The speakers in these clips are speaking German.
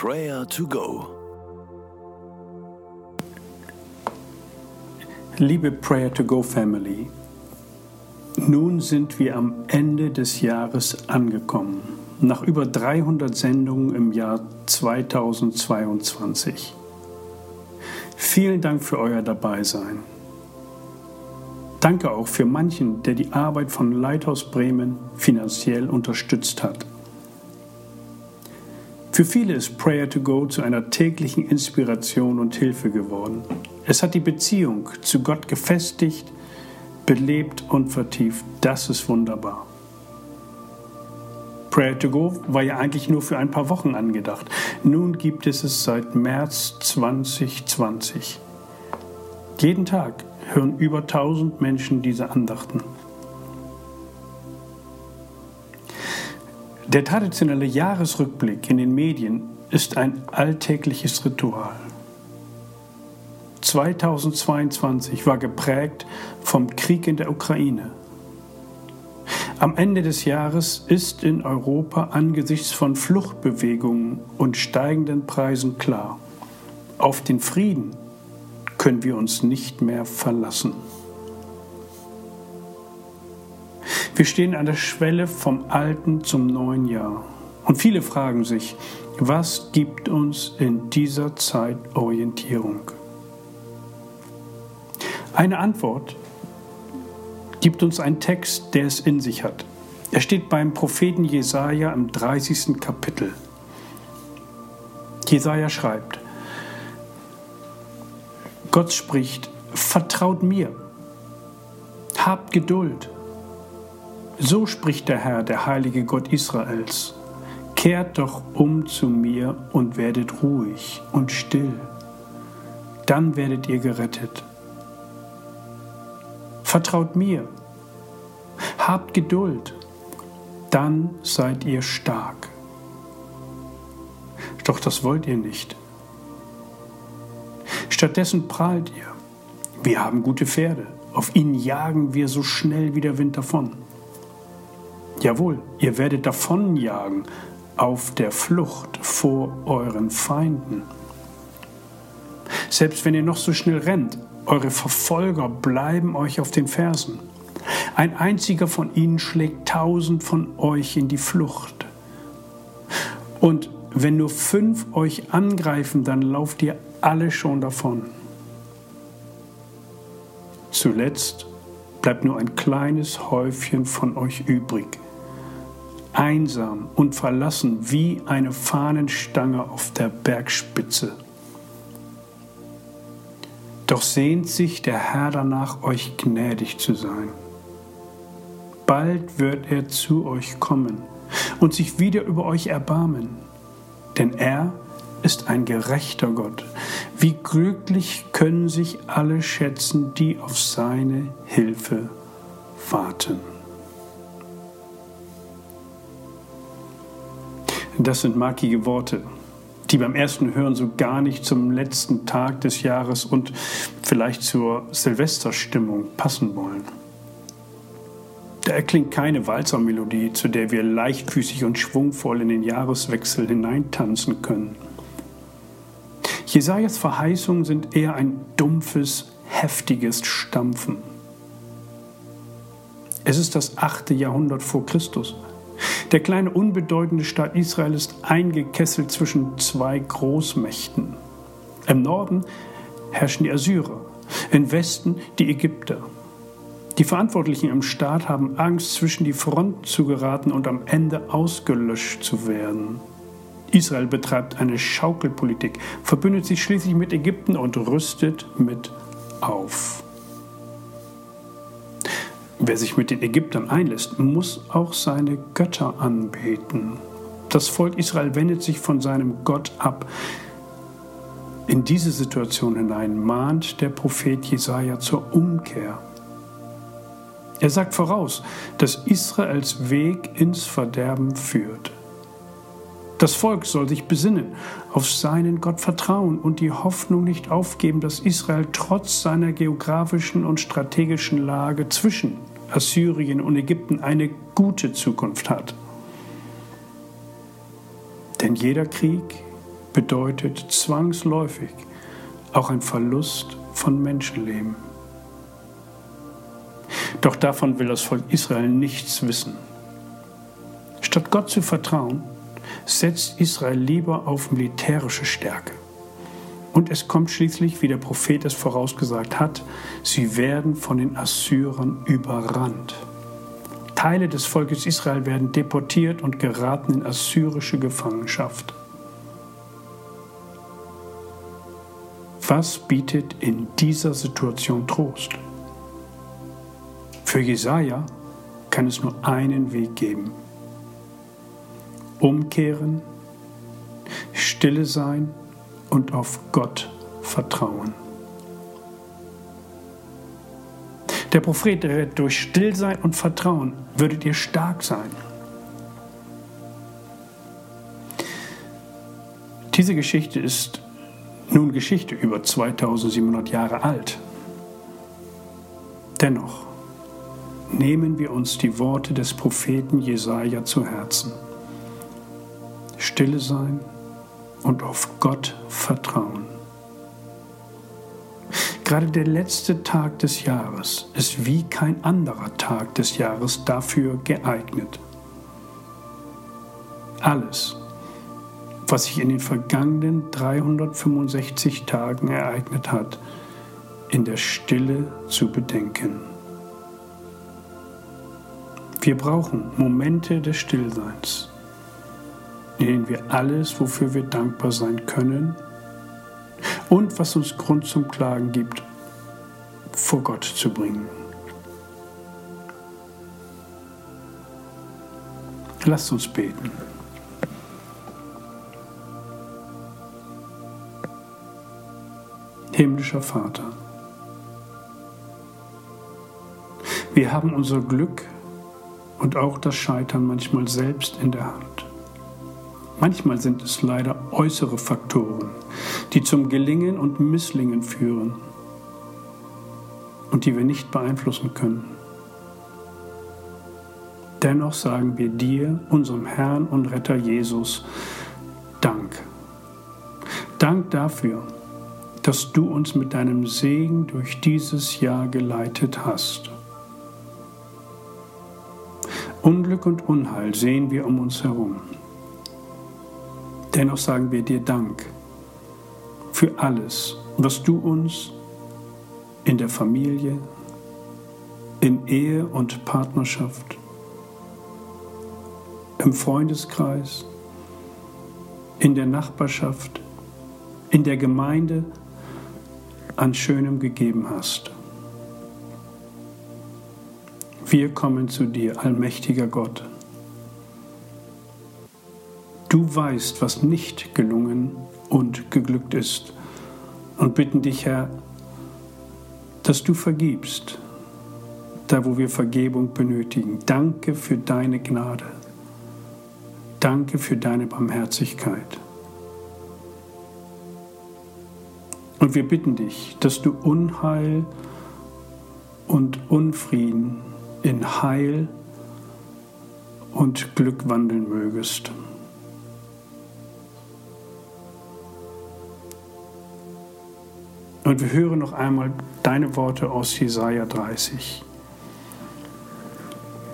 Prayer to Go. Liebe Prayer to Go Family, nun sind wir am Ende des Jahres angekommen, nach über 300 Sendungen im Jahr 2022. Vielen Dank für euer Dabeisein. Danke auch für manchen, der die Arbeit von Leithaus Bremen finanziell unterstützt hat. Für viele ist Prayer to Go zu einer täglichen Inspiration und Hilfe geworden. Es hat die Beziehung zu Gott gefestigt, belebt und vertieft. Das ist wunderbar. Prayer to Go war ja eigentlich nur für ein paar Wochen angedacht. Nun gibt es es seit März 2020. Jeden Tag hören über 1000 Menschen diese Andachten. Der traditionelle Jahresrückblick in den Medien ist ein alltägliches Ritual. 2022 war geprägt vom Krieg in der Ukraine. Am Ende des Jahres ist in Europa angesichts von Fluchtbewegungen und steigenden Preisen klar, auf den Frieden können wir uns nicht mehr verlassen. Wir stehen an der Schwelle vom alten zum neuen Jahr. Und viele fragen sich, was gibt uns in dieser Zeit Orientierung? Eine Antwort gibt uns ein Text, der es in sich hat. Er steht beim Propheten Jesaja im 30. Kapitel. Jesaja schreibt: Gott spricht, vertraut mir, habt Geduld. So spricht der Herr, der heilige Gott Israels. Kehrt doch um zu mir und werdet ruhig und still. Dann werdet ihr gerettet. Vertraut mir. Habt Geduld. Dann seid ihr stark. Doch das wollt ihr nicht. Stattdessen prahlt ihr. Wir haben gute Pferde. Auf ihnen jagen wir so schnell wie der Wind davon. Jawohl, ihr werdet davonjagen auf der Flucht vor euren Feinden. Selbst wenn ihr noch so schnell rennt, eure Verfolger bleiben euch auf den Fersen. Ein einziger von ihnen schlägt tausend von euch in die Flucht. Und wenn nur fünf euch angreifen, dann lauft ihr alle schon davon. Zuletzt bleibt nur ein kleines Häufchen von euch übrig, einsam und verlassen wie eine Fahnenstange auf der Bergspitze. Doch sehnt sich der Herr danach, euch gnädig zu sein. Bald wird er zu euch kommen und sich wieder über euch erbarmen, denn er ist ein gerechter Gott. Wie glücklich können sich alle schätzen, die auf seine Hilfe warten. Das sind markige Worte, die beim ersten Hören so gar nicht zum letzten Tag des Jahres und vielleicht zur Silvesterstimmung passen wollen. Da erklingt keine Walzermelodie, zu der wir leichtfüßig und schwungvoll in den Jahreswechsel hineintanzen können. Jesajas Verheißungen sind eher ein dumpfes, heftiges Stampfen. Es ist das achte Jahrhundert vor Christus. Der kleine unbedeutende Staat Israel ist eingekesselt zwischen zwei Großmächten. Im Norden herrschen die Assyrer, im Westen die Ägypter. Die Verantwortlichen im Staat haben Angst, zwischen die Front zu geraten und am Ende ausgelöscht zu werden. Israel betreibt eine Schaukelpolitik, verbündet sich schließlich mit Ägypten und rüstet mit auf. Wer sich mit den Ägyptern einlässt, muss auch seine Götter anbeten. Das Volk Israel wendet sich von seinem Gott ab. In diese Situation hinein mahnt der Prophet Jesaja zur Umkehr. Er sagt voraus, dass Israels Weg ins Verderben führt. Das Volk soll sich besinnen, auf seinen Gott vertrauen und die Hoffnung nicht aufgeben, dass Israel trotz seiner geografischen und strategischen Lage zwischen Assyrien und Ägypten eine gute Zukunft hat. Denn jeder Krieg bedeutet zwangsläufig auch ein Verlust von Menschenleben. Doch davon will das Volk Israel nichts wissen. Statt Gott zu vertrauen, setzt Israel lieber auf militärische Stärke. Und es kommt schließlich, wie der Prophet es vorausgesagt hat, sie werden von den Assyrern überrannt. Teile des Volkes Israel werden deportiert und geraten in assyrische Gefangenschaft. Was bietet in dieser Situation Trost? Für Jesaja kann es nur einen Weg geben: Umkehren, stille sein und auf Gott vertrauen. Der Prophet redet durch Stillsein und Vertrauen würdet ihr stark sein. Diese Geschichte ist nun Geschichte über 2700 Jahre alt. Dennoch nehmen wir uns die Worte des Propheten Jesaja zu Herzen. Stille sein und auf Gott vertrauen. Gerade der letzte Tag des Jahres ist wie kein anderer Tag des Jahres dafür geeignet. Alles, was sich in den vergangenen 365 Tagen ereignet hat, in der Stille zu bedenken. Wir brauchen Momente des Stillseins, denen wir alles, wofür wir dankbar sein können und was uns Grund zum Klagen gibt, vor Gott zu bringen. Lasst uns beten. Himmlischer Vater, wir haben unser Glück und auch das Scheitern manchmal selbst in der Hand. Manchmal sind es leider äußere Faktoren, die zum Gelingen und Misslingen führen und die wir nicht beeinflussen können. Dennoch sagen wir dir, unserem Herrn und Retter Jesus, Dank. Dank dafür, dass du uns mit deinem Segen durch dieses Jahr geleitet hast. Unglück und Unheil sehen wir um uns herum. Dennoch sagen wir dir Dank für alles, was du uns in der Familie, in Ehe und Partnerschaft, im Freundeskreis, in der Nachbarschaft, in der Gemeinde an Schönem gegeben hast. Wir kommen zu dir, allmächtiger Gott. Du weißt, was nicht gelungen und geglückt ist und bitten dich, Herr, dass du vergibst, da wo wir Vergebung benötigen. Danke für deine Gnade. Danke für deine Barmherzigkeit. Und wir bitten dich, dass du Unheil und Unfrieden in Heil und Glück wandeln mögest. Und wir hören noch einmal deine Worte aus Jesaja 30.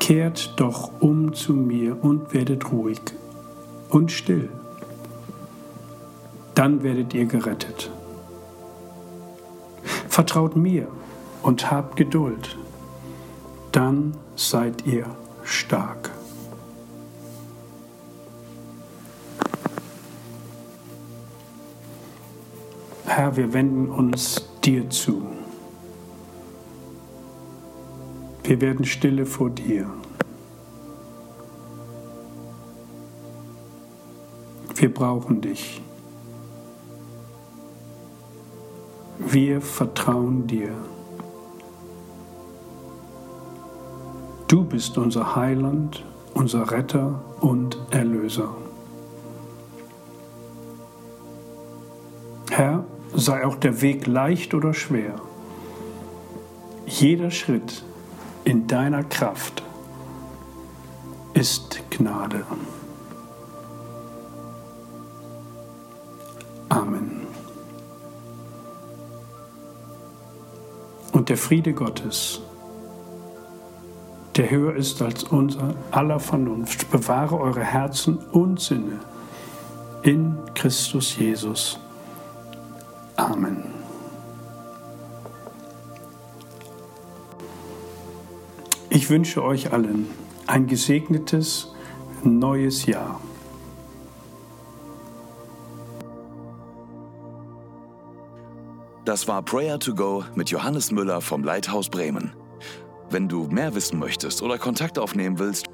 Kehrt doch um zu mir und werdet ruhig und still. Dann werdet ihr gerettet. Vertraut mir und habt Geduld, dann seid ihr stark. Herr, wir wenden uns dir zu. Wir werden stille vor dir. Wir brauchen dich. Wir vertrauen dir. Du bist unser Heiland, unser Retter und Erlöser. Sei auch der Weg leicht oder schwer. Jeder Schritt in deiner Kraft ist Gnade. Amen. Und der Friede Gottes, der höher ist als unser aller Vernunft, bewahre eure Herzen und Sinne in Christus Jesus. Amen. Ich wünsche euch allen ein gesegnetes neues Jahr. Das war Prayer to Go mit Johannes Müller vom Leithaus Bremen. Wenn du mehr wissen möchtest oder Kontakt aufnehmen willst,